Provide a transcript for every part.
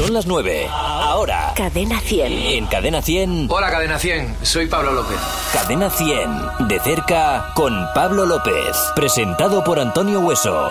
Son las 9. Ahora. Cadena 100. En Cadena 100. Hola Cadena 100, soy Pablo López. Cadena 100. De cerca con Pablo López. Presentado por Antonio Hueso.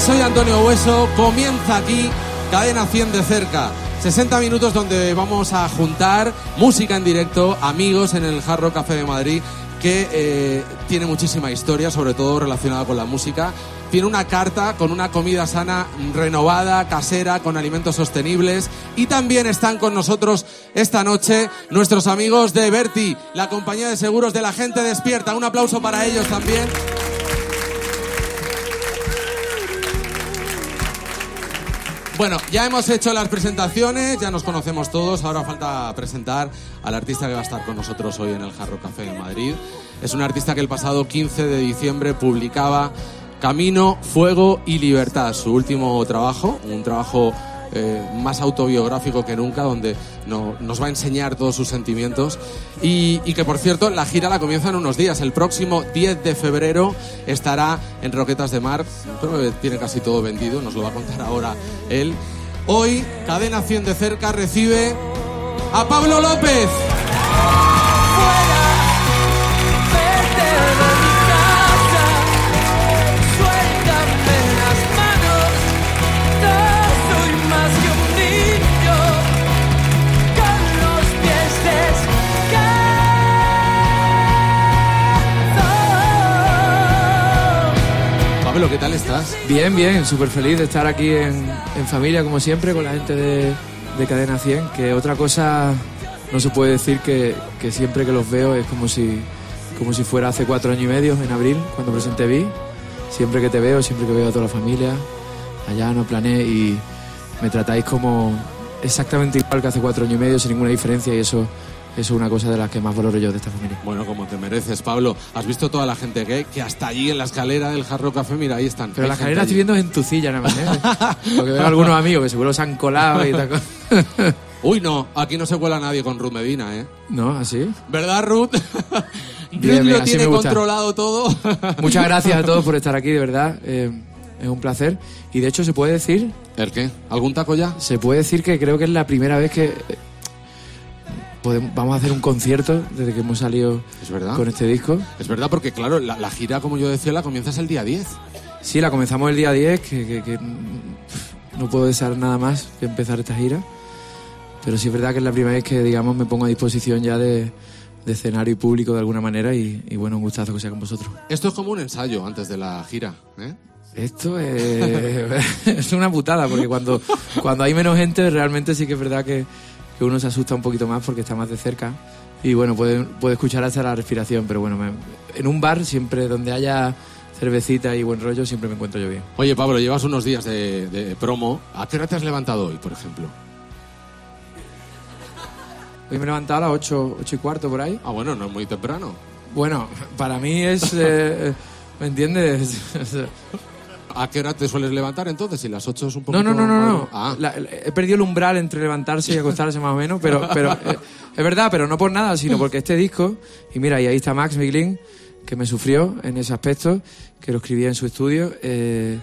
Soy Antonio Hueso. Comienza aquí Cadena 100 de cerca. 60 minutos donde vamos a juntar música en directo, amigos en el Jarro Café de Madrid, que eh, tiene muchísima historia, sobre todo relacionada con la música. Tiene una carta con una comida sana, renovada, casera, con alimentos sostenibles. Y también están con nosotros esta noche nuestros amigos de Berti, la compañía de seguros de la gente despierta. Un aplauso para ellos también. Bueno, ya hemos hecho las presentaciones, ya nos conocemos todos, ahora falta presentar al artista que va a estar con nosotros hoy en el Jarro Café de Madrid. Es un artista que el pasado 15 de diciembre publicaba Camino, Fuego y Libertad, su último trabajo, un trabajo eh, más autobiográfico que nunca, donde no- nos va a enseñar todos sus sentimientos. Y, y que, por cierto, la gira la comienza en unos días. El próximo 10 de febrero estará en Roquetas de Mar. Creo que tiene casi todo vendido, nos lo va a contar ahora él. Hoy, Cadena 100 de cerca recibe a Pablo López. Vete Pablo, ¿qué tal estás? Bien, bien, súper feliz de estar aquí en, en familia, como siempre, con la gente de, de Cadena 100, que otra cosa no se puede decir que, que siempre que los veo es como si, como si fuera hace cuatro años y medio, en abril, cuando presenté Vi. Siempre que te veo, siempre que veo a toda la familia, allá no planeé y me tratáis como exactamente igual que hace cuatro años y medio, sin ninguna diferencia y eso, eso es una cosa de las que más valoro yo de esta familia. Bueno, como te mereces, Pablo. ¿Has visto toda la gente que, que hasta allí en la escalera del Jarro Café, mira, ahí están. Pero la escalera estoy viendo en tu silla nada más, ¿eh? Porque veo algunos amigos que seguro se han colado y tal. Uy, no, aquí no se cuela nadie con Ruth Medina, ¿eh? ¿No? ¿Así? ¿Verdad, Ruth? Ruth Bien, lo tiene controlado todo. Muchas gracias a todos por estar aquí, de verdad. Eh, es un placer. Y de hecho se puede decir, ¿El qué? ¿Algún taco ya? se puede decir que creo que es la primera vez que podemos, vamos a hacer un concierto desde que hemos salido Es verdad. con este disco. Es verdad, porque claro, la, la gira, como yo decía, la comienzas el día 10. Sí, la comenzamos el día 10, que, que- que, no puedo desear nada más que empezar esta gira. Pero sí es verdad que es la primera vez que, digamos, me pongo a disposición ya de, de escenario y público de alguna manera y, y bueno, un gustazo que sea con vosotros. Esto es como un ensayo antes de la gira, ¿eh? Esto es, es una putada, porque cuando, cuando hay menos gente, realmente sí que es verdad que, que uno se asusta un poquito más porque está más de cerca. Y bueno, puede, puede escuchar hasta la respiración, pero bueno, me- en un bar, siempre donde haya cervecita y buen rollo, siempre me encuentro yo bien. Oye, Pablo, llevas unos días de, de promo. ¿A qué hora te has levantado hoy, por ejemplo? Hoy me he levantado a las 8, ocho y cuarto por ahí. Ah, bueno, no es muy temprano. Bueno, para mí es. eh, ¿Me entiendes? ¿A qué hora te sueles levantar entonces? Si las 8 es un poco... No, no, no, no. no. Ah, La- la- he perdido el umbral entre levantarse y acostarse más o menos, pero, pero eh, es verdad, pero no por nada, sino porque este disco, y mira, y ahí está Max Miglin, que me sufrió en ese aspecto, que lo escribía en su estudio. eh,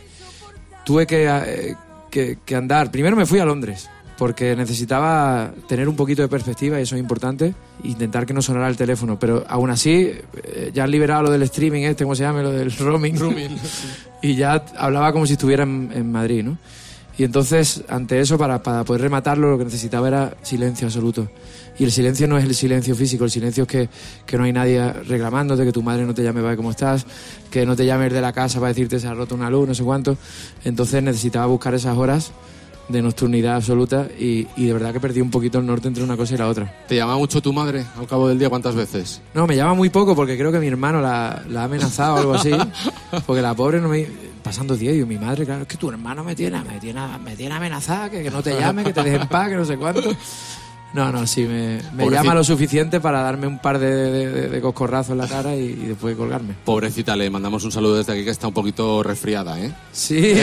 tuve que, eh, que, que andar. Primero me fui a Londres, porque necesitaba tener un poquito de perspectiva, y eso es importante, intentar que no sonara el teléfono. Pero aún así, eh, ya han liberado lo del streaming, este, ¿cómo se llama? Lo del roaming. y ya hablaba como si estuviera en, en Madrid, ¿no? Y entonces, ante eso, para, para poder rematarlo, lo que necesitaba era silencio absoluto. Y el silencio no es el silencio físico, el silencio es que, que no hay nadie reclamándote, que tu madre no te llame para ver cómo estás, que no te llames de la casa para decirte se ha roto una luz, no sé cuánto. Entonces necesitaba buscar esas horas de nocturnidad absoluta y, y de verdad que perdí un poquito el norte entre una cosa y la otra. ¿Te llama mucho tu madre al cabo del día cuántas veces? No, me llama muy poco porque creo que mi hermano la, la ha amenazado o algo así. Porque la pobre no me. Pasando 10, y mi madre, claro, es que tu hermano me tiene, me tiene, me tiene amenazada, que, que no te llame, que te deje en paz, que no sé cuánto. No, no, sí, me, me llama lo suficiente para darme un par de, de, coscorrazos en la cara y, y después colgarme. Pobrecita, le mandamos un saludo desde aquí que está un poquito resfriada, ¿eh? Sí,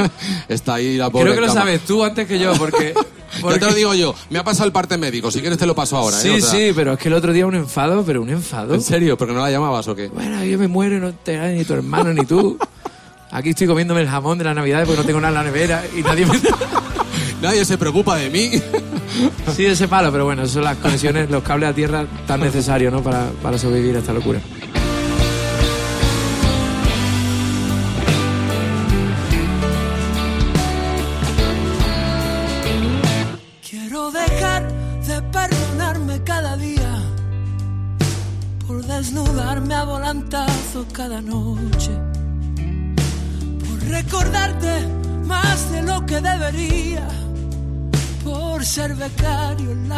está ahí la pobre creo que lo cama. sabes tú antes que yo, porque. Ya te lo digo yo, me ha pasado el parte médico, si quieres te lo paso ahora, ¿eh? Sí, O sea, sí, pero es que el otro día un enfado, pero un enfado. ¿En serio? ¿Porque no la llamabas o qué? Bueno, yo me muero y no te da ni tu hermano ni tú. Aquí estoy comiéndome el jamón de la Navidad porque no tengo nada en la nevera y nadie me... Nadie se preocupa de mí. Sí, ese palo, pero bueno, son las conexiones, los cables a tierra tan necesarios, ¿no? Para, para sobrevivir a esta locura.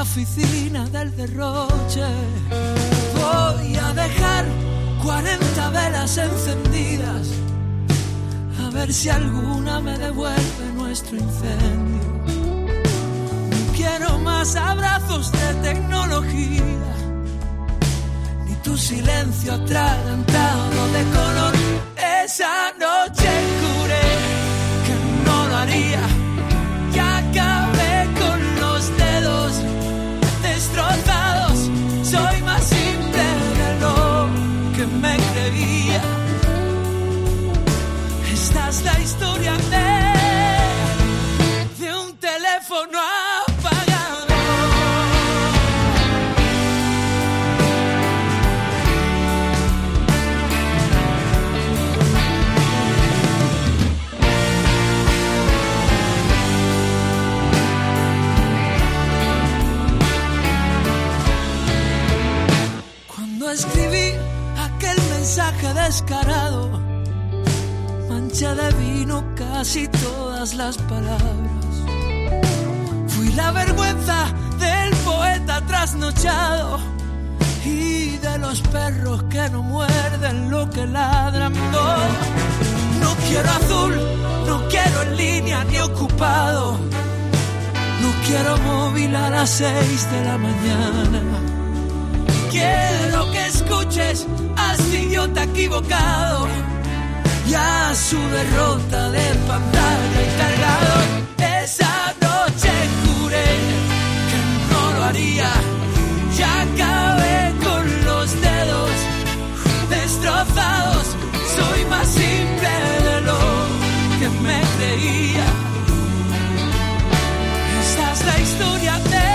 Oficina del derroche. Voy a dejar 40 velas encendidas a ver si alguna me devuelve nuestro incendio. No quiero más abrazos de tecnología, ni tu silencio atragantado de color. Esa noche descarado, manché de vino casi todas las palabras. Fui la vergüenza del poeta trasnochado y de los perros que no muerden lo que ladran. No, no quiero azul, no quiero en línea ni ocupado. No quiero móvil a las seis de la mañana. Quiero que escuches a este idiota equivocado y a su derrota de pantalla y cargador. Esa noche juré que no lo haría. Ya acabé con los dedos destrozados. Soy más simple de lo que me creía. Esa es la historia de,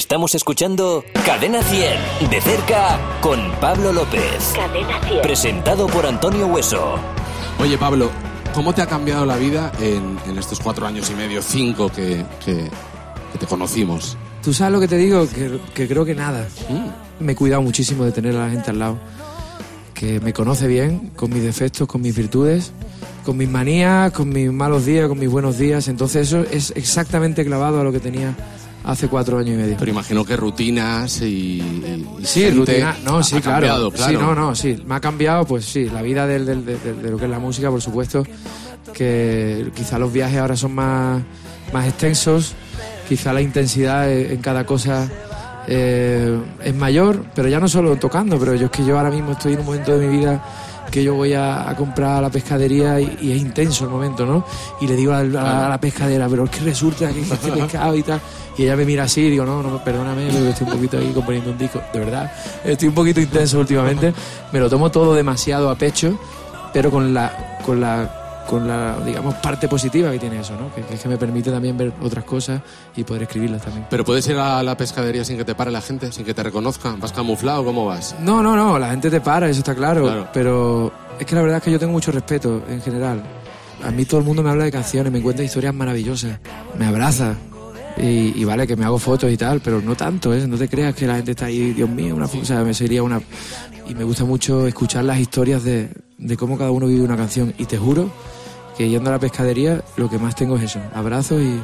Estamos escuchando Cadena 100, de cerca con Pablo López. Cadena 100. Presentado por Antonio Hueso. Oye, Pablo, ¿cómo te ha cambiado la vida en, en estos cuatro años y medio, cinco que, que- que te conocimos? ¿Tú sabes lo que te digo? Que, que creo que nada. Mm. Me he cuidado muchísimo de tener a la gente al lado. Que me conoce bien, con mis defectos, con mis virtudes, con mis manías, con mis malos días, con mis buenos días. Entonces eso es exactamente clavado a lo que tenía hace cuatro años y medio. Pero imagino que rutinas y, y Sí, gente rutina. No, sí, ha claro. cambiado, claro. Sí, no, no, sí. Me ha cambiado, pues sí, la vida del, del- del- de lo que es la música, por supuesto. Que quizá los viajes ahora son más, más extensos. Quizá la intensidad eh, en cada cosa eh, es mayor, pero ya no solo tocando, pero yo es que yo ahora mismo estoy en un momento de mi vida que yo voy a, a comprar a la pescadería y, y es intenso el momento, ¿no? Y le digo a, la- a la pescadera, pero es que resulta que este pescado y tal. Y ella me mira así y digo, no, no, perdóname, pero estoy un poquito ahí componiendo un disco. De verdad, estoy un poquito intenso últimamente. Me lo tomo todo demasiado a pecho, pero con la, con la, con la, digamos, parte positiva que tiene eso, ¿no? Que, que es que me permite también ver otras cosas y poder escribirlas también. Pero puedes ir a la pescadería sin que te pare la gente, sin que te reconozcan. ¿Vas camuflado? ¿Cómo vas? No, no, no, la gente te para, eso está claro, Claro. Pero es que la verdad es que yo tengo mucho respeto en general. A mí todo el mundo me habla de canciones, me cuenta historias maravillosas, me abraza. Y, y vale, que me hago fotos y tal, pero no tanto, ¿eh? No te creas que la gente está ahí, Dios mío, una o sea, me sería una... Y me gusta mucho escuchar las historias de, de cómo cada uno vive una canción. Y te juro que yendo a la pescadería, lo que más tengo es eso, abrazos y,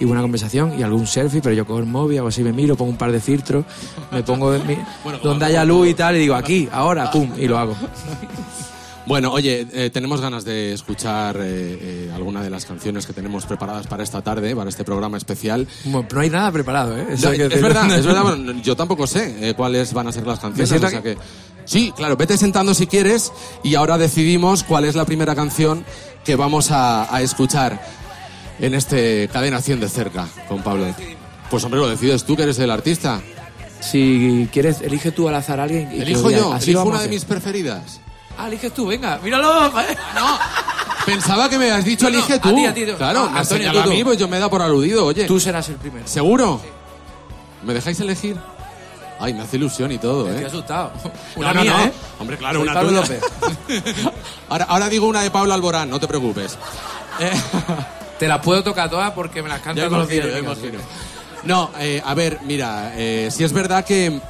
y buena conversación y algún selfie, pero yo cojo el móvil, hago así, me miro, pongo un par de filtros, me pongo en mi- donde haya luz y tal, y digo aquí, ahora, pum, y lo hago. Bueno, oye, eh, tenemos ganas de escuchar eh, eh, alguna de las canciones que tenemos preparadas para esta tarde, para este programa especial. Bueno, no hay nada preparado, ¿eh? Eso No, hay que es verdad, es verdad. bueno, yo tampoco sé cuáles van a ser las canciones. o sea que... Sí, claro, vete sentando si quieres y ahora decidimos cuál es la primera canción que vamos a, a escuchar en este Cadena 100 de cerca con Pablo. Pues hombre, lo decides tú que eres el artista. Si quieres, elige tú al azar a alguien. y Elijo yo, Así elijo una a de mis preferidas. Ah, eliges tú, venga, míralo. No, pensaba que me has dicho No, no, elige a tú. ti, a ti. Claro, Ah, me has Antonio, tú, a mí, pues yo me da por aludido, oye. Tú serás el primero. ¿Seguro? ¿Me dejáis elegir? Ay, me hace ilusión y todo, Estoy ¿eh? asustado. No, Una no, mía, no. ¿eh? Hombre, claro, Soy una Pablo tuya. López. ahora, ahora digo una de Pablo Alborán, no te preocupes. Eh, Te las puedo tocar todas porque me las ya cantan todos los días. imagino, ya venga, imagino. No, eh, a ver, mira, eh, si es verdad que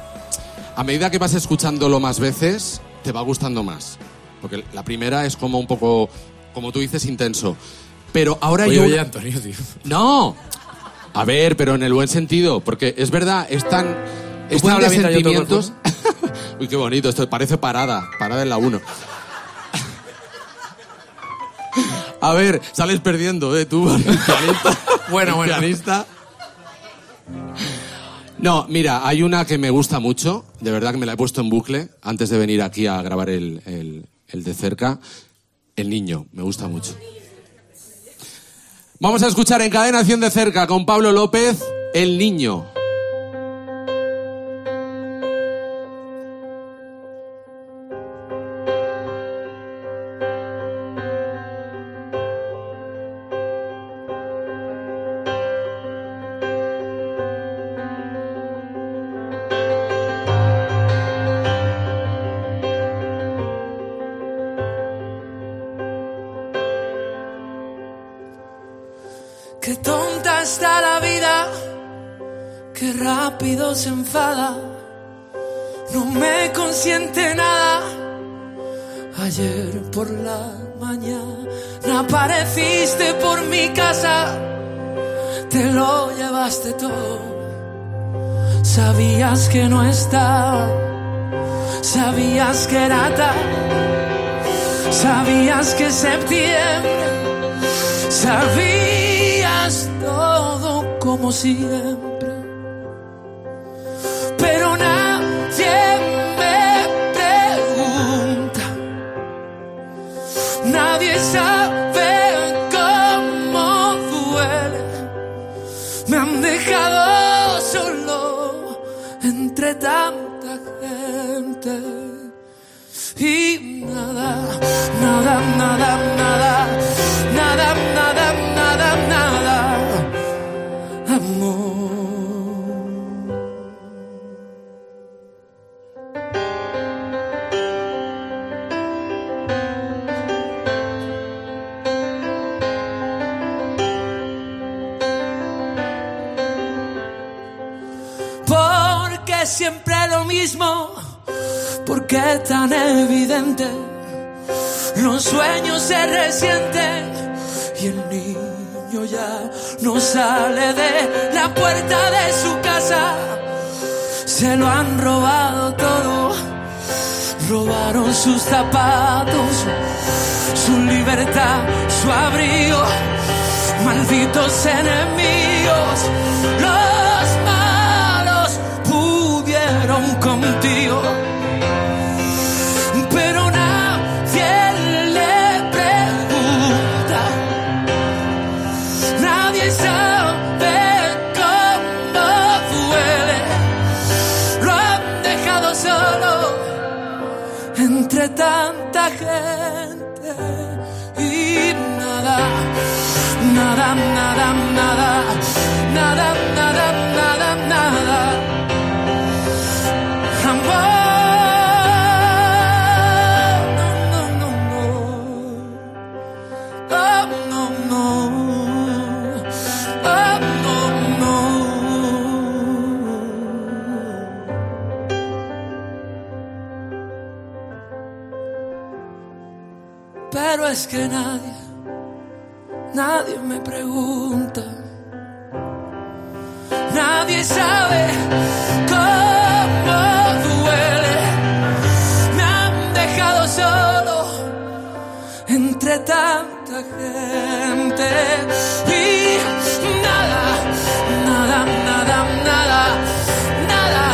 a medida que vas escuchándolo más veces, te va gustando más. Porque la primera es como un poco, como tú dices, intenso. Pero ahora Oye, yo... oye, Antonio, tío. No. A ver, pero en el buen sentido, porque es verdad, es tan, es puedes tan de mientras yo toco el sentimientos. Uy, qué bonito, esto parece parada, parada en la 1. A ver, sales perdiendo, ¿eh? Tú, el pianista. Bueno, El bueno. pianista. No, mira, hay una que me gusta mucho, de verdad que me la he puesto en bucle antes de venir aquí a grabar el, el- el de cerca. El niño, me gusta mucho. Vamos a escuchar en cadena 100 de cerca con Pablo López, El Niño. Rápido se enfada, no me consiente nada. Ayer por la mañana apareciste por mi casa, te lo llevaste todo. Sabías que no estaba, sabías que era tarde, sabías que septiembre. Sabías todo como siempre, tanta gente. Y nada, nada, nada, nada, tan evidente. Los sueños se resienten y el niño ya no sale de la puerta de su casa. Se lo han robado todo, robaron sus zapatos, su libertad, su abrigo, malditos enemigos. Los gente y nada, nada, nada, nada, nada, es que nadie, nadie me pregunta. Nadie sabe cómo duele. Me han dejado solo entre tanta gente y nada, nada, nada, nada, nada,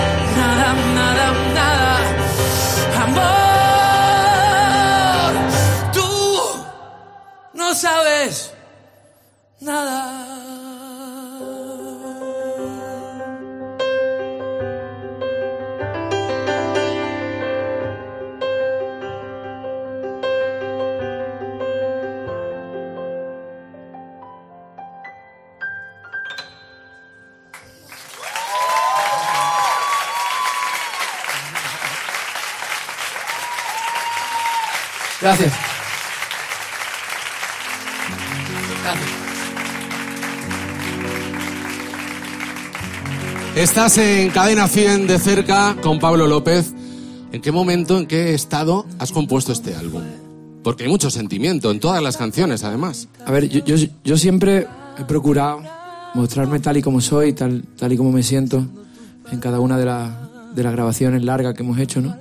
no sabes nada. Gracias. Estás en Cadena 100 de cerca con Pablo López. ¿En qué momento, en qué estado has compuesto este álbum? Porque hay mucho sentimiento en todas las canciones, además. A ver, yo, siempre he procurado mostrarme tal y como soy, tal, tal y como me siento en cada una de, la- de las grabaciones largas que hemos hecho, ¿no?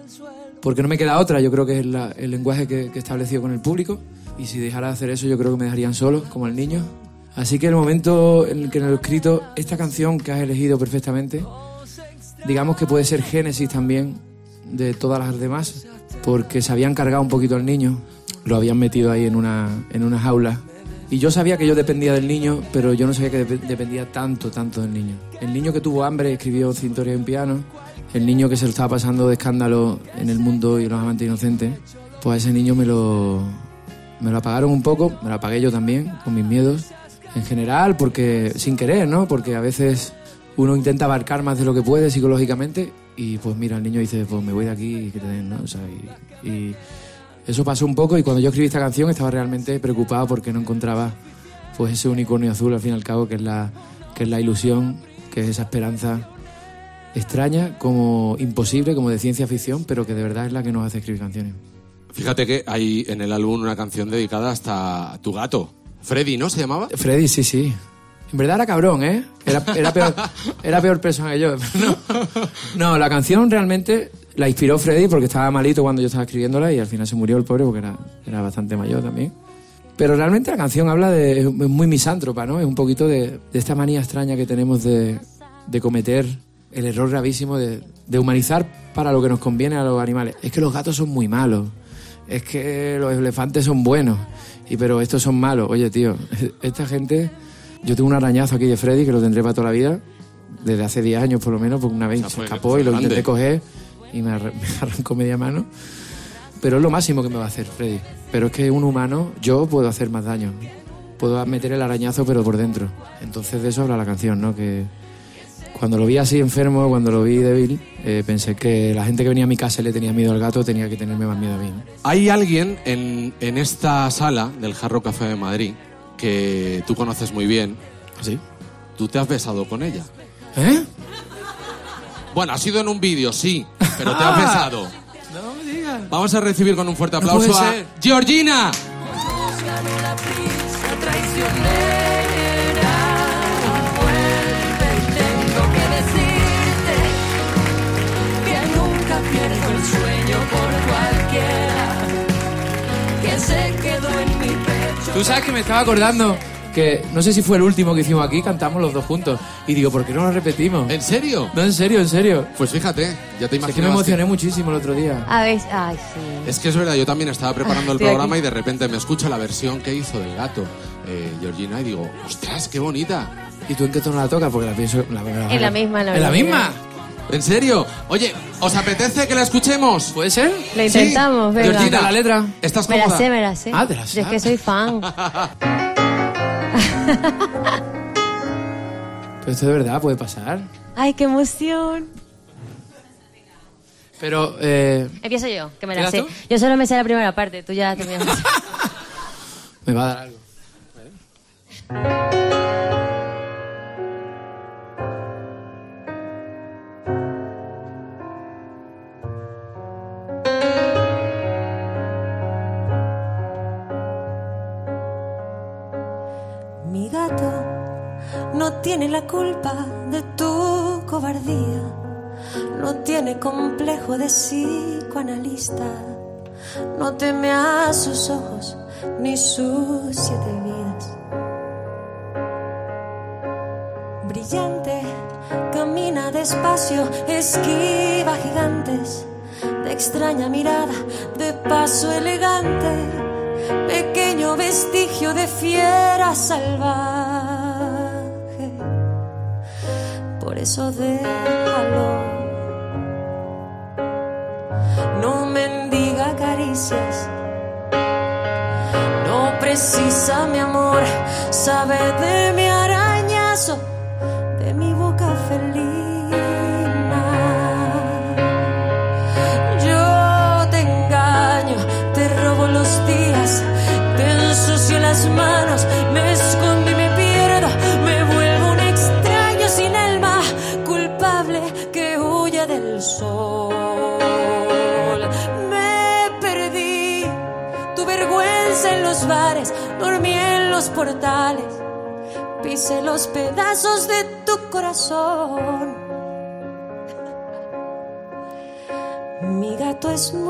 Porque no me queda otra, yo creo que es el lenguaje que, que he establecido con el público y si dejara de hacer eso yo creo que me dejarían solo, como el niño. Así que el momento en el que lo he escrito, esta canción que has elegido perfectamente, digamos que puede ser génesis también de todas las demás, porque se habían cargado un poquito al niño, lo habían metido ahí en una, en una jaula. Y yo sabía que yo dependía del niño, pero yo no sabía que dep- dependía tanto, tanto del niño. El niño que tuvo hambre escribió Cintoria en piano, el niño que se lo estaba pasando de escándalo en el mundo y los amantes inocentes, pues a ese niño me lo, me lo apagaron un poco, me lo apagué yo también, con mis miedos. En general, porque sin querer, ¿no? Porque a veces uno intenta abarcar más de lo que puede psicológicamente y pues mira, el niño dice, pues me voy de aquí y que te ¿no? O sea, y, y eso pasó un poco y cuando yo escribí esta canción estaba realmente preocupado porque no encontraba pues ese unicornio azul al fin y al cabo que es la, que es la ilusión, que es esa esperanza extraña, como imposible, como de ciencia ficción, pero que de verdad es la que nos hace escribir canciones. Fíjate que hay en el álbum una canción dedicada hasta a tu gato. Freddy, ¿no se llamaba? Freddy, sí, sí. En verdad era cabrón, ¿eh? Era, era, peor, era peor persona que yo. No, no, la canción realmente la inspiró Freddy porque estaba malito cuando yo estaba escribiéndola y al final se murió el pobre porque era, era bastante mayor también. Pero realmente la canción habla de... es muy misántropa, ¿no? Es un poquito de, de esta manía extraña que tenemos de, de cometer el error gravísimo de, de humanizar para lo que nos conviene a los animales. Es que los gatos son muy malos. Es que los elefantes son buenos. Y pero estos son malos. Oye, tío, esta gente... Yo tengo un arañazo aquí de Freddy que lo tendré para toda la vida. Desde hace 10 años por lo menos, porque una vez O sea, se escapó y lo grande. intenté coger y me arrancó media mano. Pero es lo máximo que me va a hacer Freddy. Pero es que un humano, yo puedo hacer más daño. Puedo meter el arañazo, pero por dentro. Entonces de eso habla la canción, ¿no? Que cuando lo vi así enfermo, cuando lo vi débil, eh, pensé que la gente que venía a mi casa y le tenía miedo al gato, tenía que tenerme más miedo a mí. ¿no? Hay alguien en, en esta sala del Jarro Café de Madrid que tú conoces muy bien. ¿Así? Tú te has besado con ella. ¿Eh? Bueno, ha sido en un vídeo, sí. pero te ha pesado. No me digas. Vamos a recibir con un fuerte No aplauso puede a. Georgina. Ganó la prisa traicionera. Se quedó en mi pecho. Tú sabes que me estaba acordando que no sé si fue el último que hicimos aquí, cantamos los dos juntos. Y digo, ¿por qué no lo repetimos? ¿En serio? No, en serio, en serio. Pues fíjate, ya te Es que me imaginas. emocioné muchísimo el otro día. A ver, ay, sí. Es que es verdad, yo también estaba preparando el Estoy programa aquí. y de repente me escucho la versión que hizo del gato, eh, Georgina, y digo, ostras, qué bonita. ¿Y tú en qué tono la tocas? Porque la pienso... La, la- En la misma, en la ¿En la misma. misma? ¿En serio? Oye, ¿os apetece que la escuchemos? ¿Puede ser? Lo intentamos, Sí. venga. Georgina, la letra. ¿Estás Me la cómoda? sé, me la sé. Ah, te la Yo es que soy fan. Pero esto de verdad puede pasar. Ay, qué emoción. Pero, eh, Empiezo yo, que me la ¿Quedas sé. tú? Yo solo me sé la primera parte, tú ya terminas. me va a dar algo. Mi la culpa de tu cobardía, no tiene complejo de psicoanalista, no teme a sus ojos ni sus siete vidas. Brillante, camina despacio, esquiva gigantes, de extraña mirada, de paso elegante, pequeño vestigio de fiera salvaje. Eso déjalo. No mendiga caricias, no precisa mi amor, sabe de mi arañazo,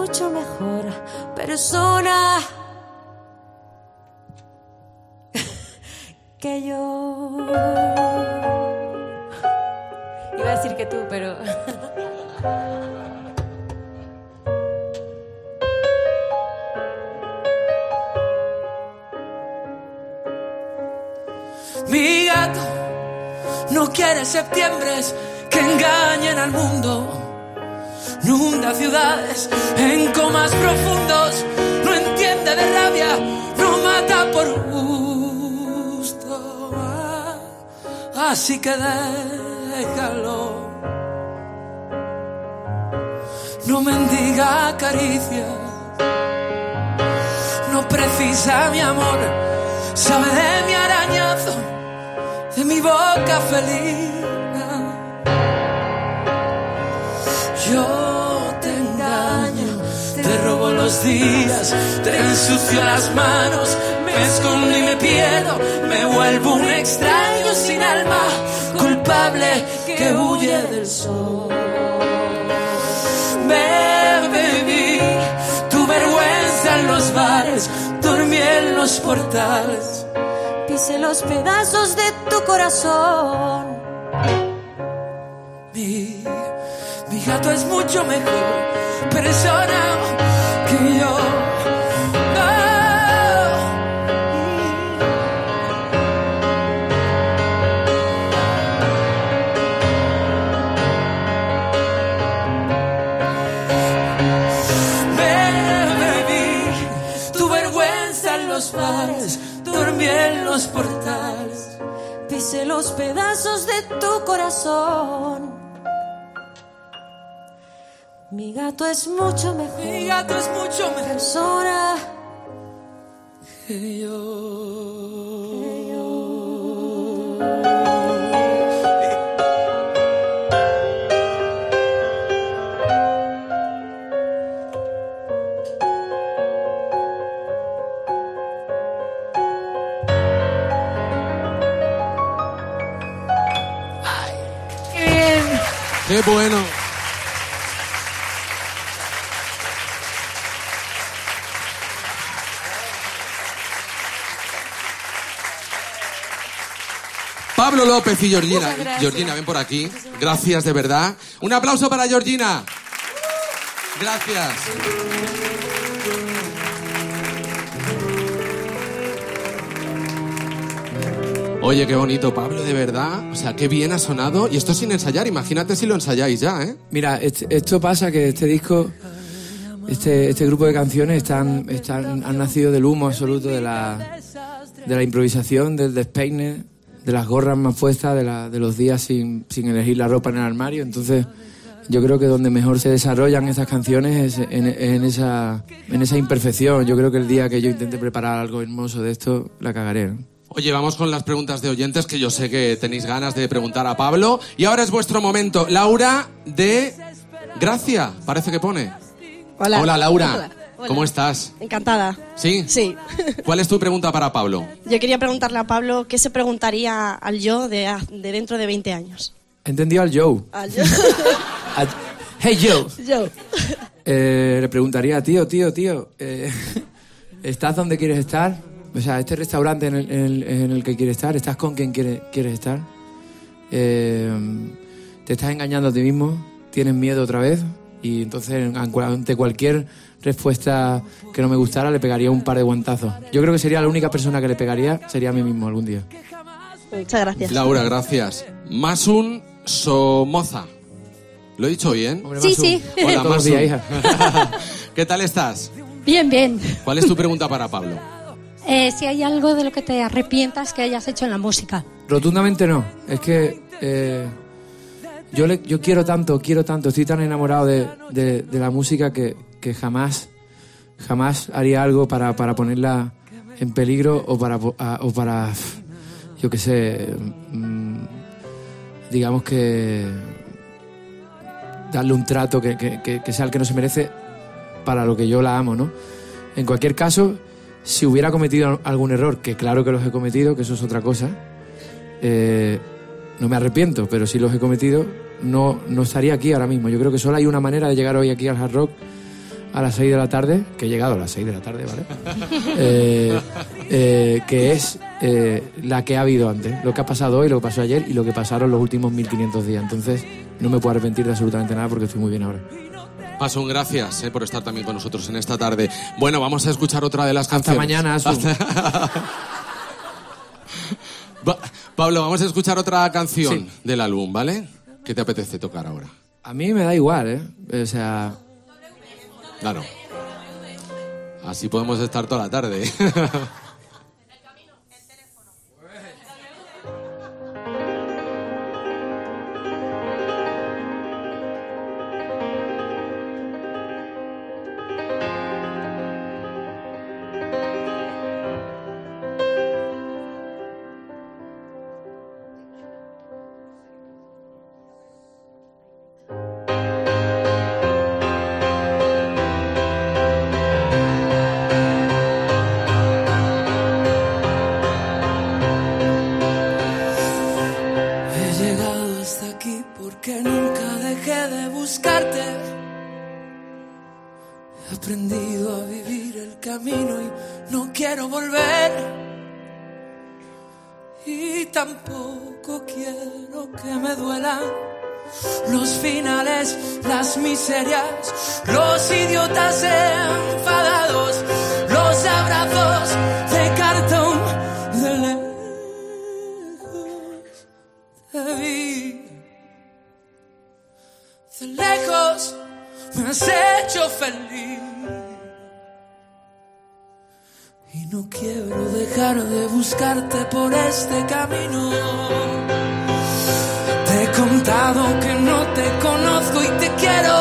mucho mejor persona que yo. Iba a decir que tú, pero. Mi gato no quiere septiembre que engañen al mundo. No hunda ciudades en comas profundos. No entiende de rabia, no mata por gusto. Así que déjalo. No mendiga caricias. No precisa mi amor. Sabe de mi arañazo de mi boca felina. Yo los días, te ensucio las manos, me escondo y me pierdo, me vuelvo un extraño sin alma, culpable que huye del sol. Me bebí tu vergüenza en los bares, dormí en los portales. Pisé los pedazos de tu corazón. Mi, mi gato es mucho mejor persona tu vergüenza en los bares, dormí en los portales. Pisé los pedazos de tu corazón. Mi gato es mucho mejor. Mi gato es mucho mejor. Que yo. Qué bueno. Pablo López y Georgina. Georgina, ven por aquí. Gracias, de verdad. Un aplauso para Georgina. Gracias. Oye, qué bonito, Pablo, de verdad. O sea, qué bien ha sonado. Y esto sin ensayar. Imagínate si lo ensayáis ya, ¿eh? Mira, esto pasa que este disco, este, este grupo de canciones están, están, han nacido del humo absoluto de la, de la improvisación, del despeine, de las gorras más puestas, de, la- de los días sin, sin elegir la ropa en el armario. Entonces, yo creo que donde mejor se desarrollan estas canciones es en, en esa, en esa imperfección. Yo creo que el día que yo intente preparar algo hermoso de esto, la cagaré. ¿no? Oye, vamos con las preguntas de oyentes que yo sé que tenéis ganas de preguntar a Pablo. Y ahora es vuestro momento. Laura de Gracia, parece que pone. Hola. Hola, Laura. Hola. Hola. ¿Cómo estás? Encantada. ¿Sí? Sí. ¿Cuál es tu pregunta para Pablo? Yo quería preguntarle a Pablo qué se preguntaría al yo de, de dentro de 20 años. He entendido al Joe. Al yo. Al- hey Joe. yo. Eh, le preguntaría, tío, tío, tío, eh, ¿estás donde quieres estar? O sea, este restaurante en el, en el- en el que quieres estar, ¿estás con quien quiere- quieres estar? Eh, ¿Te estás engañando a ti mismo? ¿Tienes miedo otra vez? Y entonces, ante cualquier respuesta que no me gustara, le pegaría un par de guantazos. Yo creo que sería la única persona que le pegaría, sería a mí mismo algún día. Muchas gracias. Laura, gracias. Masun Somoza. ¿Lo he dicho bien? Hombre, Sí, sí. Hola, Masun. días, hija. ¿Qué tal estás? Bien, bien. ¿Cuál es tu pregunta para Pablo? Eh, si hay algo de lo que te arrepientas que hayas hecho en la música. Rotundamente no. Es que eh, yo, le- yo quiero tanto, quiero tanto, estoy tan enamorado de, de- de la música que, que jamás, jamás haría algo para, para ponerla en peligro o para, o para yo qué sé, mm, digamos que darle un trato que- que- que sea el que no se merece para lo que yo la amo, ¿no? En cualquier caso, si hubiera cometido algún error, que claro que los he cometido, que eso es otra cosa, eh, no me arrepiento, pero si los he cometido, no, no estaría aquí ahora mismo. Yo creo que solo hay una manera de llegar hoy aquí al Hard Rock a las 6 de la tarde, que he llegado a las 6 de la tarde, ¿vale? Eh, eh, que es eh, la que ha habido antes, lo que ha pasado hoy, lo que pasó ayer y lo que pasaron los últimos 1500 días. Entonces, no me puedo arrepentir de absolutamente nada porque estoy muy bien ahora. Masun, gracias eh, por estar también con nosotros en esta tarde. Bueno, vamos a escuchar otra de las Hasta canciones. mañana, Asun. Va- Pablo, vamos a escuchar otra canción Sí. del álbum, ¿vale? ¿Qué te apetece tocar ahora? A mí me da igual, ¿eh? O sea, Claro. Así podemos estar toda la tarde. feliz. Y no quiero dejar de buscarte por este camino. Te he contado que no te conozco y te quiero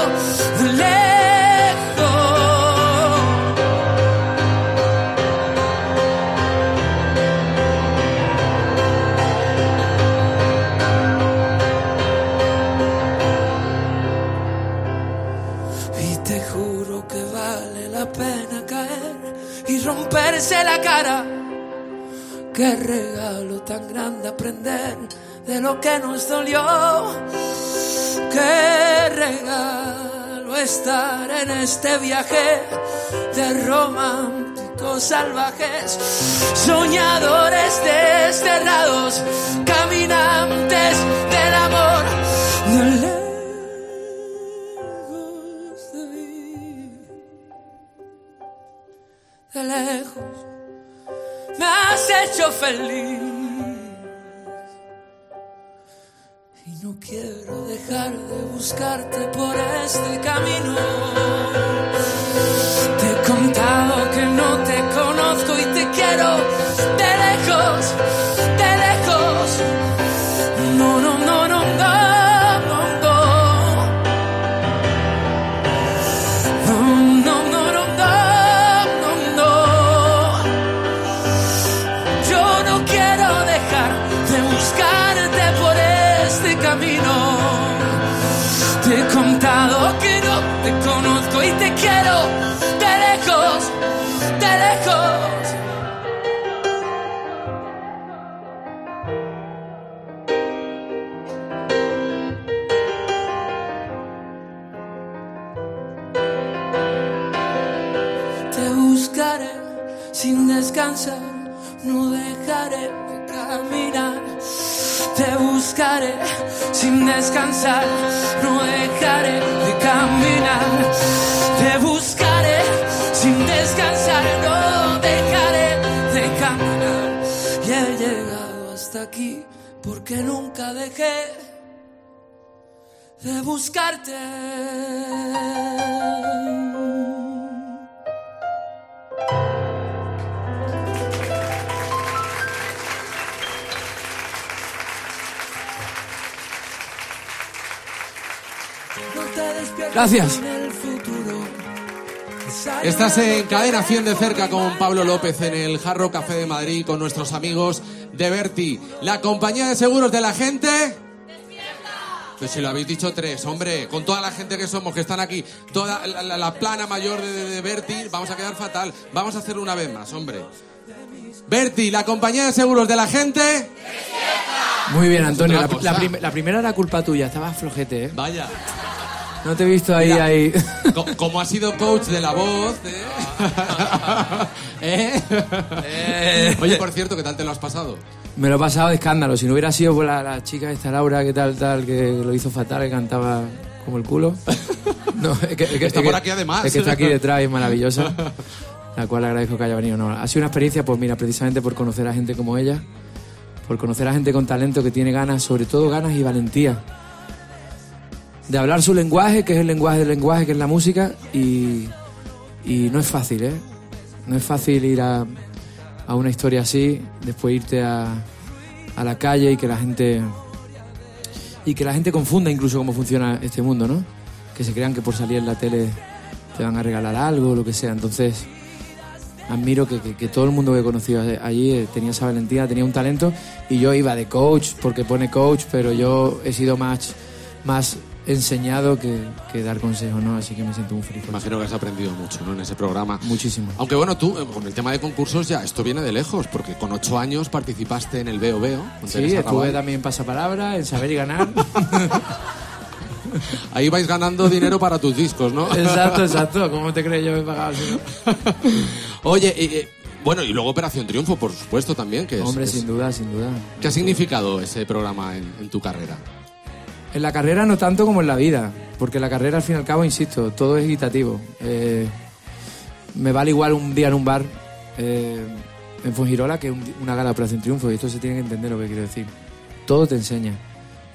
la cara. Qué regalo tan grande aprender de lo que nos dolió. qué regalo estar en este viaje de románticos salvajes, soñadores desterrados, caminantes del amor. De lejos, me has hecho feliz. Y no quiero dejar de buscarte por este camino. Te he contado que no te conozco y te quiero de lejos, no dejaré de caminar. Te buscaré sin descansar, no dejaré de caminar. Te buscaré sin descansar, no dejaré de caminar. Y he llegado hasta aquí porque nunca dejé de buscarte. Gracias. Estás en cadena 100 de cerca con Pablo López en el Jarro Café de Madrid con nuestros amigos de Berti. La compañía de seguros de la gente. Pues si lo habéis dicho tres, hombre, con toda la gente que somos, que están aquí, toda la, la- la plana mayor de, de- de Berti, vamos a quedar fatal. Vamos a hacerlo una vez más, hombre. Berti, la compañía de seguros de la gente. Muy bien, Antonio. La, la prim- la primera era culpa tuya, estabas flojete, ¿eh? Vaya. No te he visto ahí, Mira, ahí. co- Como ha sido coach de la voz. ¿eh? ¿Eh? Oye, por cierto, ¿qué tal te lo has pasado? Me lo he pasado de escándalo. Si no hubiera sido por la, la chica esta Laura, que tal, tal, que lo hizo fatal, que cantaba como el culo. No, es que, es que- Está es por que- aquí además. Es que está aquí detrás y es maravillosa. La cual agradezco que haya venido. No, ha sido una experiencia, pues mira, precisamente por conocer a gente como ella, por conocer a gente con talento que tiene ganas, sobre todo ganas y valentía. De hablar su lenguaje, que es el lenguaje del lenguaje, que es la música, y, y no es fácil, ¿eh? No es fácil ir a, a una historia así, después irte a, a la calle y que la gente y que la gente confunda incluso cómo funciona este mundo, ¿no? Que se crean que por salir en la tele te van a regalar algo lo que sea. Entonces, admiro que, que- que todo el mundo que he conocido allí eh, tenía esa valentía, tenía un talento y yo iba de coach porque pone coach, pero yo he sido más, más enseñado que, que dar consejos, ¿no? Así que me siento muy feliz. eso. Imagino que has aprendido mucho ¿no? en ese programa. Muchísimo. Aunque bueno, tú, eh, con el tema de concursos ya, esto viene de lejos, porque con ocho años participaste en el Veo Veo. Sí, estuve también en pasapalabra, en saber y ganar. Ahí vais ganando dinero para tus discos, ¿no? exacto, exacto. ¿Cómo te crees yo que he pagado? Oye, eh, bueno, y luego Operación Triunfo, por supuesto, también. Que es- Hombre, sin duda, sin duda. ¿Qué ha significado ese programa en, en tu carrera? En la carrera no tanto como en la vida, porque la carrera al fin y al cabo, insisto, todo es equitativo. Eh, me vale igual un día en un bar eh, en Fuengirola que un- una gala de Operación Triunfo, y esto se tiene que entender lo que quiero decir. Todo te enseña.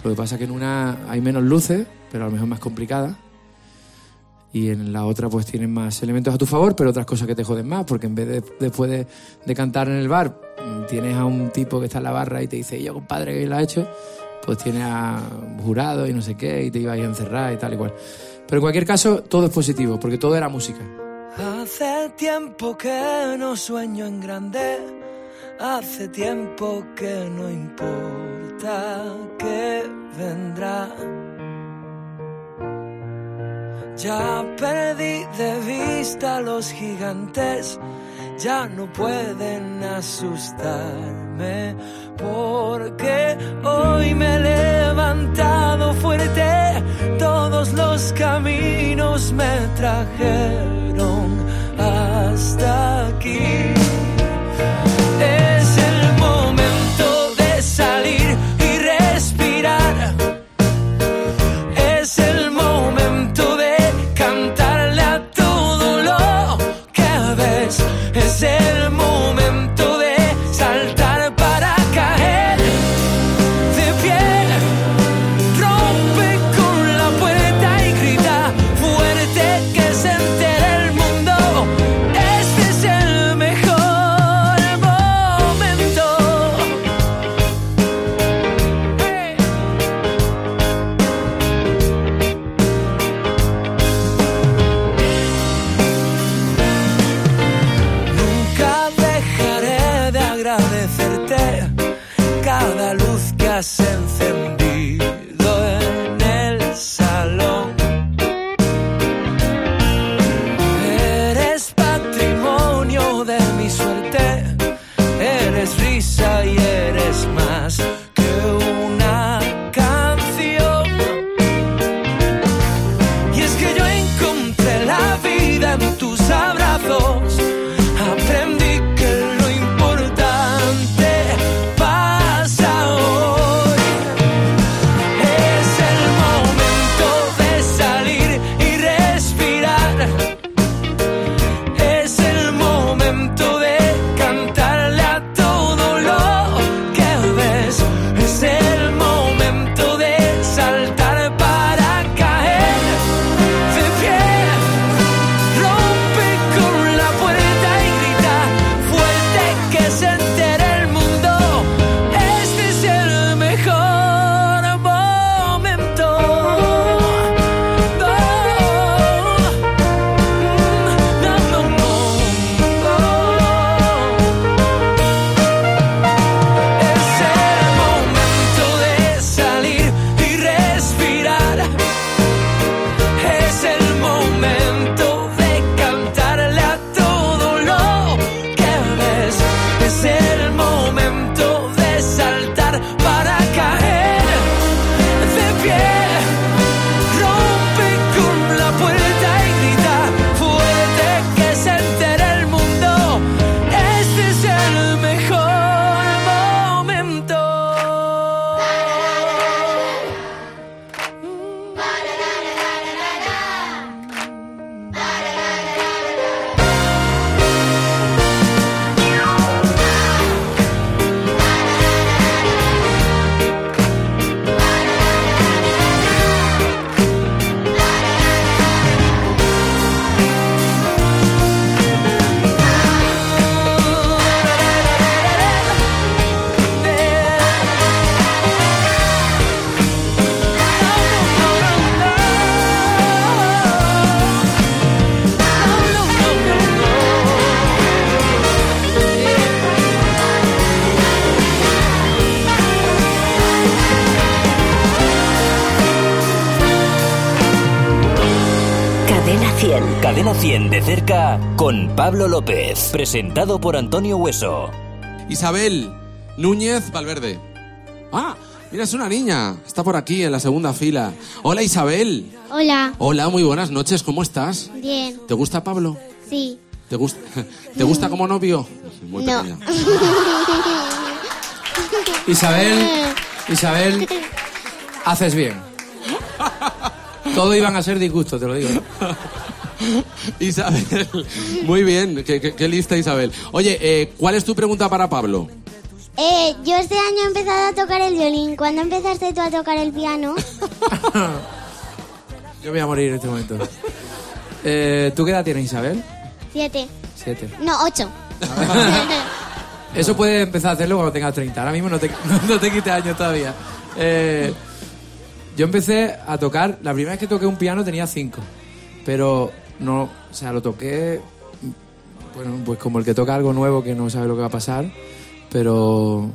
Lo que pasa es que en una hay menos luces, pero a lo mejor más complicada. Y en la otra pues tienes más elementos a tu favor, pero otras cosas que te joden más, porque en vez de después de, cantar en el bar, tienes a un tipo que está en la barra y te dice, yo compadre, que lo ha hecho, pues tienes a jurado y no sé qué, y te ibas a encerrar y tal y cual. Pero en cualquier caso, todo es positivo, porque todo era música. Hace tiempo que no sueño en grande, hace tiempo que no importa que vendrá. Ya perdí de vista los gigantes ya no pueden porque hoy me he levantado fuerte, todos los caminos me trajeron hasta aquí. 100. Cadena 100 de cerca con Pablo López. Presentado por Antonio Hueso. Isabel Núñez Valverde. Ah, mira, es una niña. Está por aquí en la segunda fila. Hola Isabel. Hola, Hola, muy buenas noches. ¿Cómo estás? bien, ¿Te gusta Pablo? sí, ¿Te gusta, ¿te gusta como novio? Muy no. pequeña. Isabel, Isabel, haces bien. Todo iban a ser disgustos, te lo digo. Isabel, muy bien. Qué, qué- qué lista Isabel. Oye, eh, ¿cuál es tu pregunta para Pablo? Eh, yo este año he empezado a tocar el violín. ¿Cuándo empezaste tú a tocar el piano? Yo me voy a morir en este momento. Eh, ¿Tú qué edad tienes, Isabel? Siete. Siete. No, ocho. Eso puedes empezar a hacerlo cuando tengas 30. Ahora mismo no te, no te quites años todavía. Eh, yo empecé a tocar, la primera vez que toqué un piano tenía cinco. Pero no, o sea, lo toqué, bueno, pues como el que toca algo nuevo que no sabe lo que va a pasar. Pero,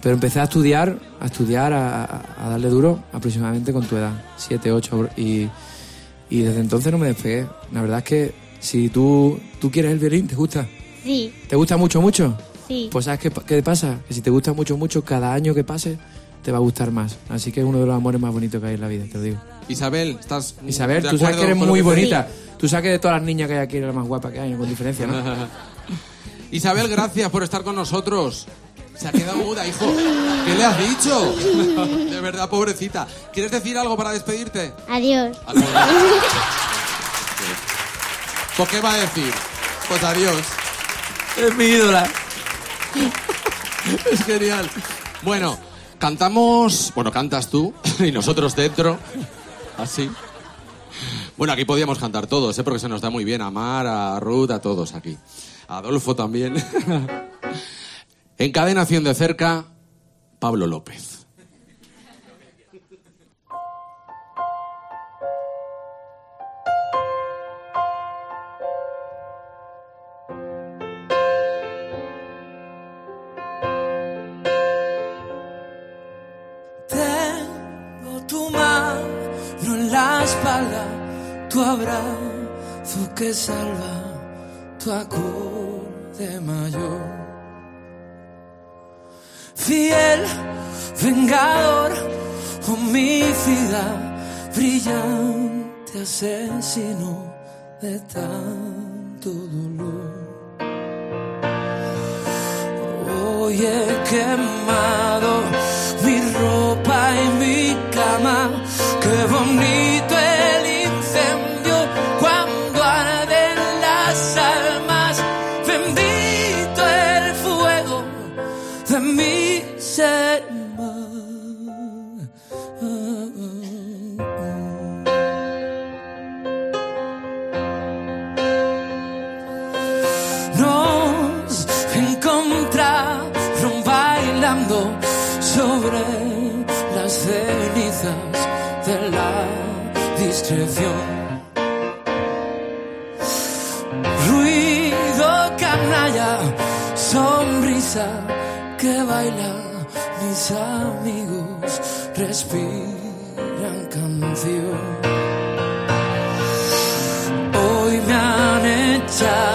pero empecé a estudiar, a estudiar, a, darle duro aproximadamente con tu edad, siete, ocho. Y, y desde entonces no me despegué. La verdad es que si tú, tú quieres el violín, ¿te gusta? Sí, ¿Te gusta mucho, mucho? sí. Pues ¿sabes qué, qué pasa? Que si te gusta mucho, mucho, cada año que pase te va a gustar más. Así que es uno de los amores más bonitos que hay en la vida, te lo digo. Isabel, ¿estás Isabel, de tú sabes que eres muy que bonita. Tú sabes que de todas las niñas que hay aquí eres la más guapa que hay, con diferencia, ¿no? Isabel, gracias por estar con nosotros. Se ha quedado muda, hijo. ¿Qué le has dicho? De verdad, pobrecita. ¿Quieres decir algo para despedirte? Adiós. Pues, ¿qué va a decir? Pues adiós. es mi ídola. Es genial. Bueno, cantamos. Bueno, cantas tú y nosotros dentro. Así. Bueno, aquí podíamos cantar todos, ¿eh? porque se nos da muy bien a Mar, a Ruth, a todos aquí. Adolfo también. En cadenación de cerca, Pablo López. Que salva, tu acorde mayor. Fiel, vengador, homicida, brillante asesino de tanto dolor. Hoy he quemado Nos encontraron bailando sobre las cenizas de la discreción. Ruido canalla, sonrisa que baila, mis amigos respiran canción. Hoy me han echado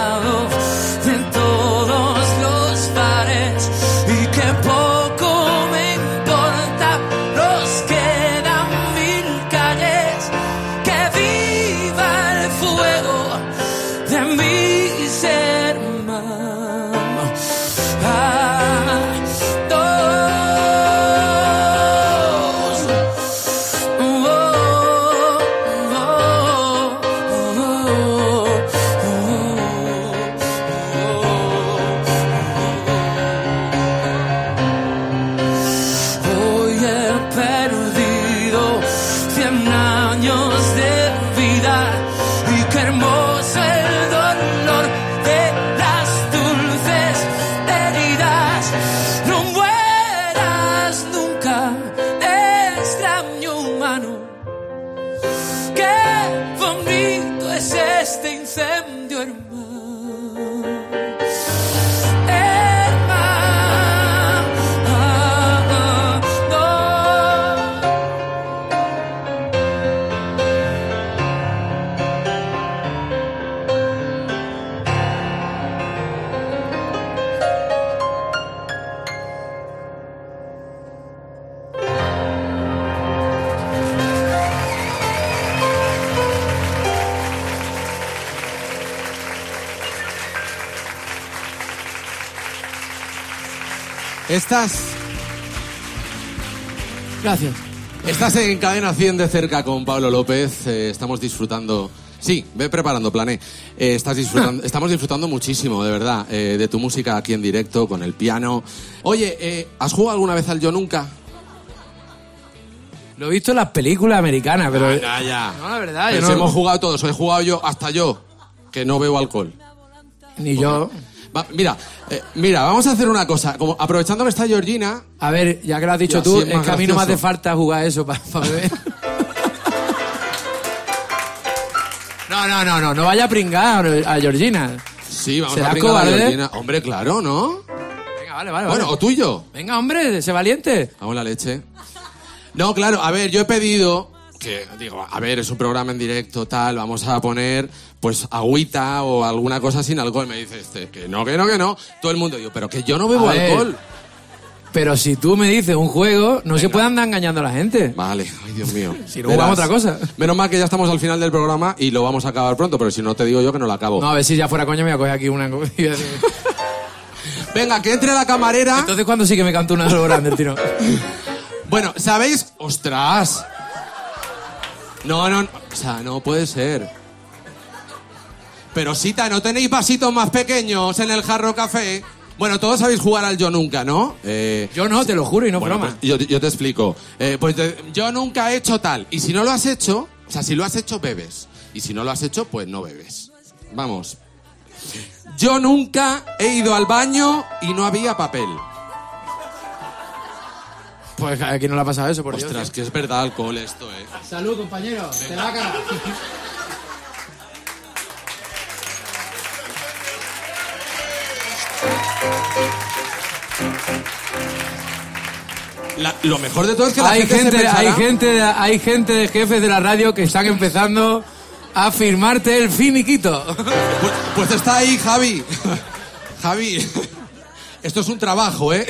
Estás, Gracias. estás en cadena 100 de cerca con Pablo López. eh, estamos disfrutando. Sí, ve preparando, plané. Eh, estás disfrutando, estamos disfrutando muchísimo, de verdad, eh, de tu música aquí en directo, con el piano. Oye, eh, ¿has jugado alguna vez al Yo Nunca? Lo he visto en las películas americanas, pero... ya, ya. No, la verdad, Pero yo no... hemos jugado todos, he jugado yo, hasta yo, que no bebo alcohol. Ni yo... Va, mira, eh, mira, vamos a hacer una cosa. Como aprovechando que está Georgina, A ver, ya que lo has dicho tú, es que a mí no me hace falta jugar eso para beber. no, no, no, no, no vaya a pringar a Georgina. sí, vamos ¿Será a brincar a? Georgina. Hombre, claro, ¿no? Venga, vale, vale. Bueno, vale. o tuyo. Venga, hombre, sé valiente. Vamos la leche. No, claro, a ver, yo he pedido que digo, a ver, es un programa en directo, tal, vamos a poner pues agüita o alguna cosa sin alcohol. Me dice este, que no, que no, que no. Todo el mundo, digo, pero que yo no bebo A ver. alcohol. Pero si tú me dices un juego, no se puede andar engañando a la gente. Vale, ay Dios mío. Si no, jugamos otra cosa. Menos mal que ya estamos al final del programa y lo vamos a acabar pronto, pero si no te digo yo que no lo acabo. No, a ver si ya fuera coña me voy a coger aquí una... Venga, que entre la camarera. Entonces, ¿cuándo sí que me canto una de lo grande el tiro? Bueno, ¿sabéis? ¡Ostras! No, no, no, o sea, no puede ser. Pero Sita, ¿no tenéis vasitos más pequeños en el jarro café? Bueno, todos sabéis jugar al yo nunca, ¿no? Eh, Yo no, te lo juro y no bueno, broma. pues yo, yo te explico. Eh, pues te- yo nunca he hecho tal. Y si no lo has hecho, o sea, si lo has hecho, bebes. Y si no lo has hecho, pues no bebes. Vamos. Yo nunca he ido al baño y no había papel. Pues aquí no le ha pasado eso, por Ostras, Dios. que es verdad alcohol esto, eh. Salud, compañero. Te va a cagar. La- lo mejor de todo es que la hay gente, se gente, pensará- hay gente, hay gente de jefes de la radio que están empezando a firmarte el finiquito. Pues, pues está ahí, Javi. Javi, esto es un trabajo, ¿eh?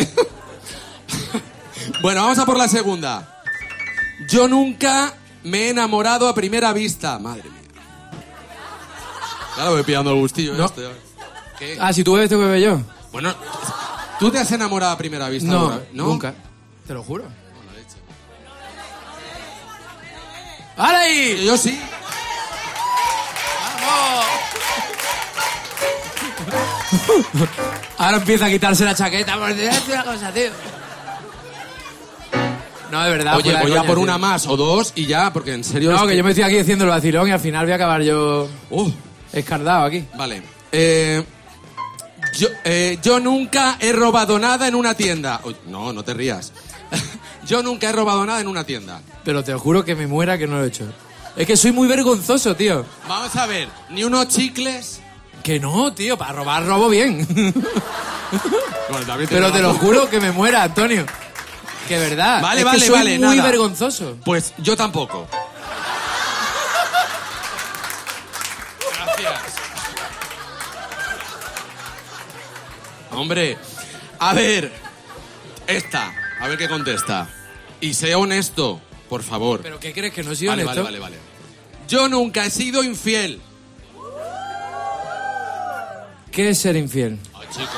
Bueno, vamos a por la segunda. Yo nunca me he enamorado a primera vista. Madre mía. Ya lo voy pillando el gustillo. No. esto, ya. ¿Qué? Ah, si tú bebes, te bebe yo. Bueno, ¿tú te has enamorado a primera vista? No, alguna nunca. Te lo juro. ¡Ahora ahí! Yo sí. Ahora empieza a quitarse la chaqueta. Por decirte una cosa, tío. No, de verdad. Oye, voy a por una más o dos y ya, porque en serio... No, que yo me estoy aquí diciendo el vacilón y al final voy a acabar yo Uh, escardado aquí. Vale. Eh, yo, eh, yo nunca he robado nada en una tienda. Uy, no, no te rías. yo nunca he robado nada en una tienda. Pero te juro que me muera que no lo he hecho. Es que soy muy vergonzoso, tío. Vamos a ver, ni unos chicles. Que no, tío, para robar robo bien. Pero te lo juro que me muera, Antonio. Que verdad. Vale, es vale, que soy vale, muy nada. vergonzoso. Pues yo tampoco. Gracias. Hombre, a ver, esta, a ver qué contesta. Y sea honesto, por favor. ¿Pero qué crees que no he sido Vale, honesto? vale, vale, vale. Yo nunca he sido infiel. ¿Qué es ser infiel? Ay, chicos.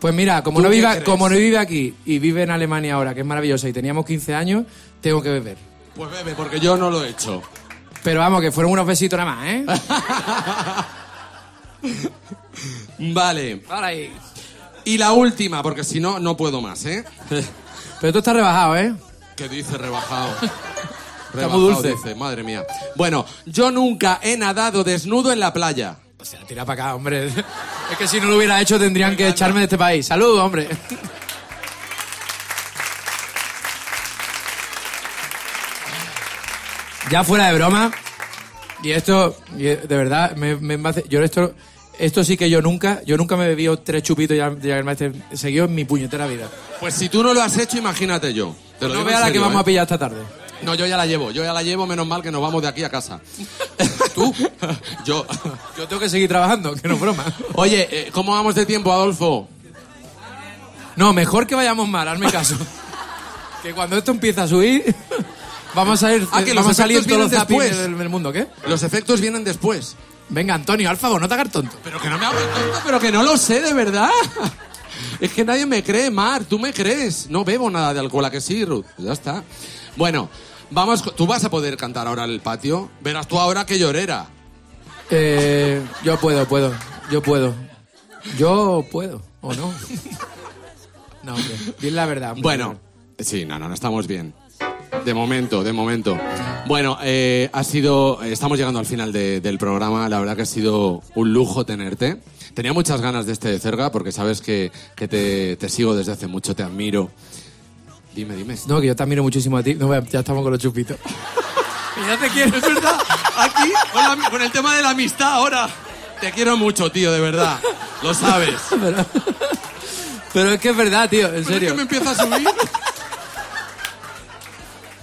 Pues mira, como ¿Tú no, crees? como no vive aquí y vive en Alemania ahora, que es maravillosa, y teníamos 15 años, tengo que beber. Pues bebe, porque yo no lo he hecho. Pero vamos, que fueron unos besitos nada más, ¿eh? Vale. Ahora ahí. Y la última, porque si no, no puedo más, ¿eh? Pero tú estás rebajado, ¿eh? ¿Qué dice rebajado? Está muy dulce. dice, madre mía. Bueno, yo nunca he nadado desnudo en la playa. O sea, tira para acá, hombre. Es que si no lo hubiera hecho tendrían que echarme de este país. Salud, hombre. Ya fuera de broma. Y esto, y de verdad, me, me hace- yo esto, esto sí que yo nunca, yo nunca me he bebido tres chupitos ya, ya he seguido en mi puñetera vida. Pues si tú no lo has hecho, imagínate yo. Te lo No digo vea en la que vamos ¿eh? a pillar esta tarde. No, yo ya la llevo, yo ya la llevo, menos mal que nos vamos de aquí a casa. ¿Tú? yo. Yo tengo que seguir trabajando, que no es broma. Oye, eh, ¿cómo vamos de tiempo, Adolfo? No, mejor que vayamos mal, hazme caso. que cuando esto empieza a subir, vamos a ir, Ah, que los vamos a salir todos los después. del, del mundo, ¿qué? Los efectos vienen después. Venga, Antonio, al favor, no te hagas tonto. Pero que no me hagas tonto, pero que no lo sé, de verdad. Es que nadie me cree, Mar, tú me crees. No bebo nada de alcohol, ¿a que sí, Ruth? Ya está. Bueno, vamos, tú vas a poder cantar ahora en el patio. Verás tú ahora que llorera. Eh, yo puedo, puedo, yo puedo. Yo puedo, ¿o no? no, hombre, di la verdad. hombre. Bueno, sí, no, no, no estamos bien. De momento, de momento. Bueno, eh, ha sido. Estamos llegando al final de- del programa. La verdad que ha sido un lujo tenerte. Tenía muchas ganas de este de cerca porque sabes que, que te, te sigo desde hace mucho, te admiro. Dime, dime. No, que yo te admiro muchísimo a ti. No, ya estamos con los chupitos. Ya te quiero, es verdad. Aquí, con, la- con el tema de la amistad ahora. Te quiero mucho, tío, de verdad. Lo sabes. Pero es que es verdad, tío, en Pero es serio. que me empieza a subir.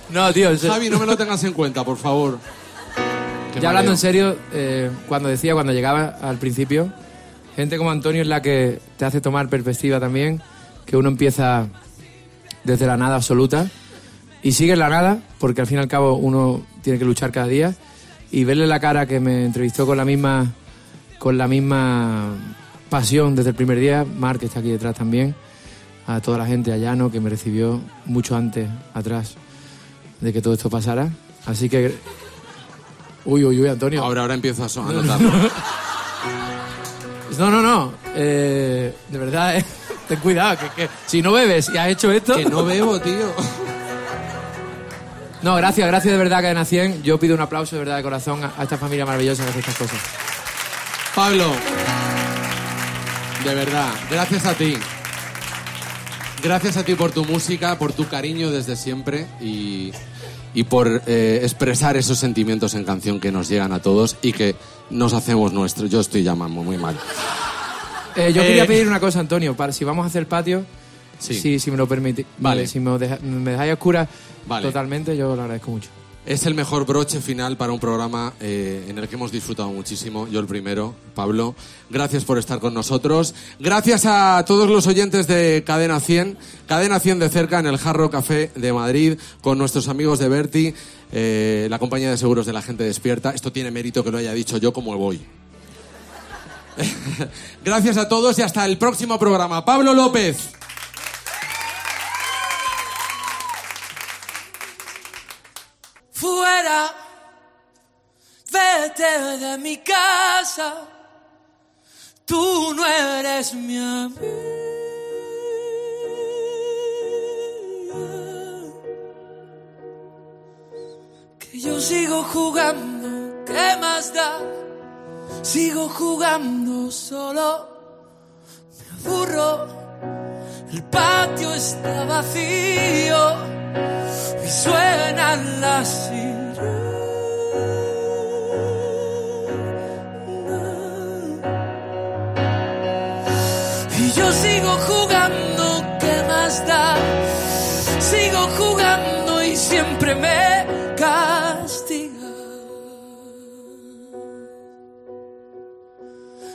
No, tío. en serio. Javi, no me lo tengas en cuenta, por favor. Qué Ya hablando mareo. en serio, eh, cuando decía, cuando llegaba al principio, gente como Antonio es la que te hace tomar perspectiva también, que uno empieza desde la nada absoluta y sigue en la nada, porque al fin y al cabo uno tiene que luchar cada día, y verle la cara que me entrevistó con la misma, con la misma pasión desde el primer día, Marc, que está aquí detrás también, a toda la gente, a Llano, que me recibió mucho antes, atrás, de que todo esto pasara. Así que... Uy, uy, uy, Antonio. Ahora, ahora empiezo a so- a notarlo. No, no, no. Eh, de verdad, eh, ten cuidado, que, que si no bebes y has hecho esto... que no bebo, tío. No, gracias, gracias de verdad, Cadena 100. Yo pido un aplauso de verdad de corazón a, a esta familia maravillosa que hace estas cosas. Pablo, de verdad, gracias a ti. Gracias a ti por tu música, por tu cariño desde siempre y, y por eh, expresar esos sentimientos en canción que nos llegan a todos y que nos hacemos nuestros. Yo estoy llamando muy mal. Eh, yo Eh, quería pedir una cosa, Antonio, para si vamos a hacer patio, Sí. si, si me lo permite, Vale. si me, deja- me dejáis a oscuras Vale. totalmente, yo lo agradezco mucho. Es el mejor broche final para un programa eh, en el que hemos disfrutado muchísimo. Yo el primero, Pablo. Gracias por estar con nosotros. Gracias a todos los oyentes de Cadena 100. Cadena 100 de cerca en el Jarro Café de Madrid con nuestros amigos de Berti, eh, la compañía de seguros de la gente despierta. Esto tiene mérito que lo haya dicho yo como voy. Gracias a todos y hasta el próximo programa. Pablo López. fuera, vete de mi casa, tú no eres mi amiga. Que yo sigo jugando, ¿qué más da? Sigo jugando solo, me aburro, el patio está vacío y suenan las sirenas. Y yo sigo jugando, ¿qué más da? Sigo jugando y siempre me castiga.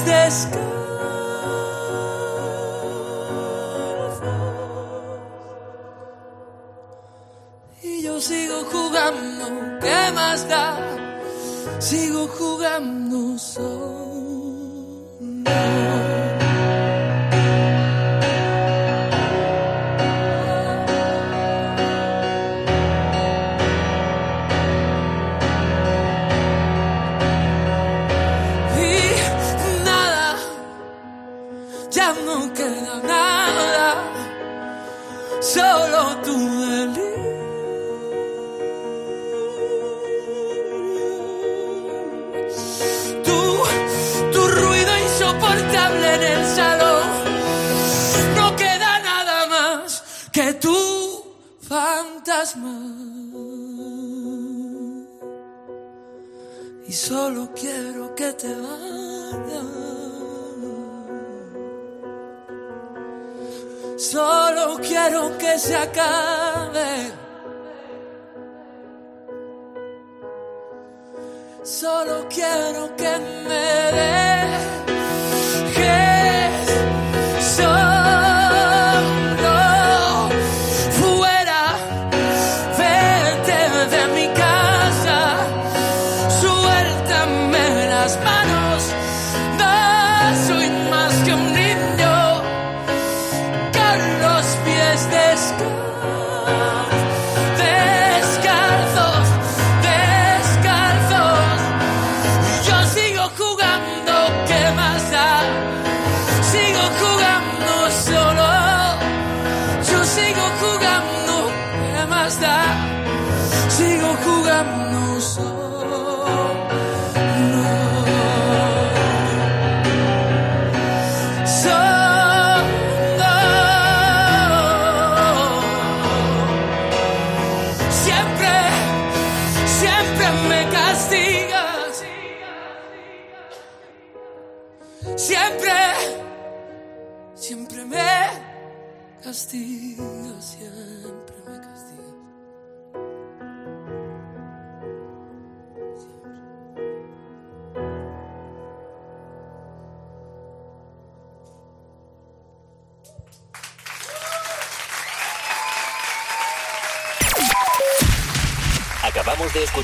Pies. Y yo sigo jugando, ¿qué más da? Sigo jugando solo. Y solo quiero que te vayas. Solo quiero que se acabe. Solo quiero que me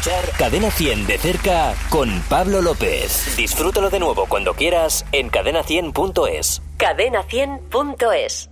escuchar Cadena 100 de cerca con Pablo López. Disfrútalo de nuevo cuando quieras en cadena100.es. Cadena100.es